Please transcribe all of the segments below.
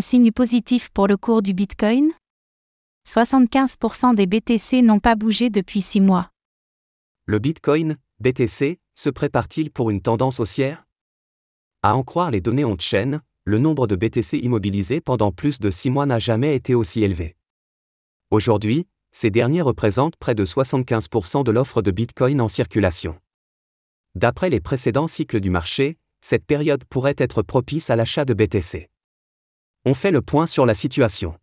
Signe positif pour le cours du Bitcoin? 75% des BTC n'ont pas bougé depuis 6 mois. Le Bitcoin, BTC, se prépare-t-il pour une tendance haussière? À en croire les données on-chain, le nombre de BTC immobilisés pendant plus de 6 mois n'a jamais été aussi élevé. Aujourd'hui, ces derniers représentent près de 75% de l'offre de Bitcoin en circulation. D'après les précédents cycles du marché, cette période pourrait être propice à l'achat de BTC. On fait le point sur la situation.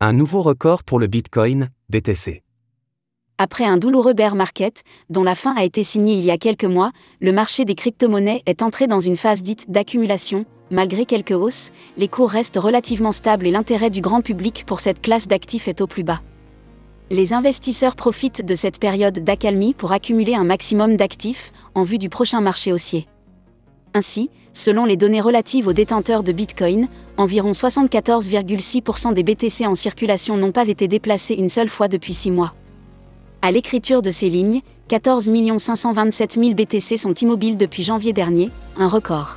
Un nouveau record pour le Bitcoin, BTC. Après un douloureux bear market, dont la fin a été signée il y a quelques mois, le marché des crypto-monnaies est entré dans une phase dite d'accumulation. Malgré quelques hausses, les cours restent relativement stables et l'intérêt du grand public pour cette classe d'actifs est au plus bas. Les investisseurs profitent de cette période d'accalmie pour accumuler un maximum d'actifs en vue du prochain marché haussier. Ainsi, selon les données relatives aux détenteurs de Bitcoin, environ 74,6% des BTC en circulation n'ont pas été déplacés une seule fois depuis 6 mois. À l'écriture de ces lignes, 14 527 000 BTC sont immobiles depuis janvier dernier, un record.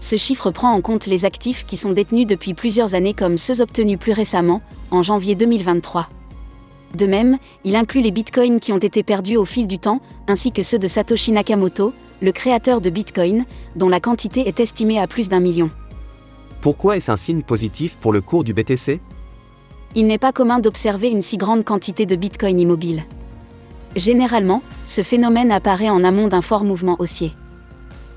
Ce chiffre prend en compte les actifs qui sont détenus depuis plusieurs années comme ceux obtenus plus récemment, en janvier 2023. De même, il inclut les bitcoins qui ont été perdus au fil du temps, ainsi que ceux de Satoshi Nakamoto, le créateur de Bitcoin, dont la quantité est estimée à plus d'un million. Pourquoi est-ce un signe positif pour le cours du BTC Il n'est pas commun d'observer une si grande quantité de Bitcoin immobile. Généralement, ce phénomène apparaît en amont d'un fort mouvement haussier.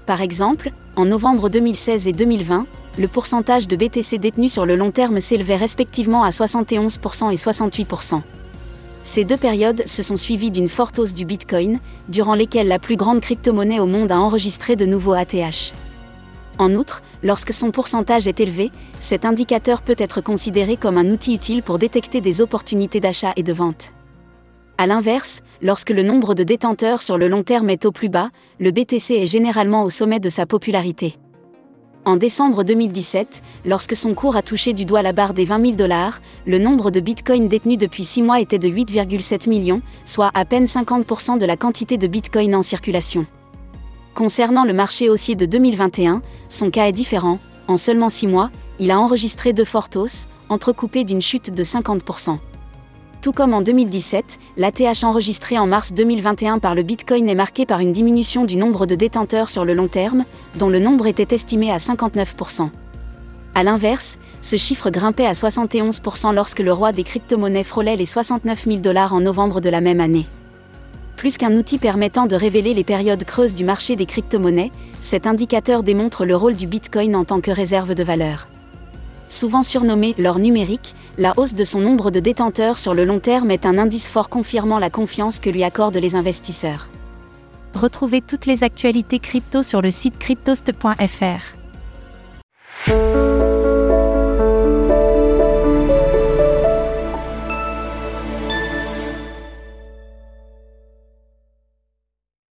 Par exemple, en novembre 2016 et 2020, le pourcentage de BTC détenus sur le long terme s'élevait respectivement à 71% et 68%. Ces deux périodes se sont suivies d'une forte hausse du Bitcoin, durant lesquelles la plus grande crypto-monnaie au monde a enregistré de nouveaux ATH. En outre, lorsque son pourcentage est élevé, cet indicateur peut être considéré comme un outil utile pour détecter des opportunités d'achat et de vente. A l'inverse, lorsque le nombre de détenteurs sur le long terme est au plus bas, le BTC est généralement au sommet de sa popularité. En décembre 2017, lorsque son cours a touché du doigt la barre des 20 000 dollars, le nombre de bitcoins détenus depuis 6 mois était de 8,7 millions, soit à peine 50% de la quantité de bitcoins en circulation. Concernant le marché haussier de 2021, son cas est différent. En seulement 6 mois, il a enregistré deux fortes hausses, entrecoupées d'une chute de 50%. Tout comme en 2017, l'ATH enregistré en mars 2021 par le Bitcoin est marqué par une diminution du nombre de détenteurs sur le long terme, dont le nombre était estimé à 59%. A l'inverse, ce chiffre grimpait à 71% lorsque le roi des crypto-monnaies frôlait les 69 000 dollars en novembre de la même année. Plus qu'un outil permettant de révéler les périodes creuses du marché des crypto-monnaies, cet indicateur démontre le rôle du Bitcoin en tant que réserve de valeur. Souvent surnommé l'or numérique, la hausse de son nombre de détenteurs sur le long terme est un indice fort confirmant la confiance que lui accordent les investisseurs. Retrouvez toutes les actualités crypto sur le site cryptost.fr.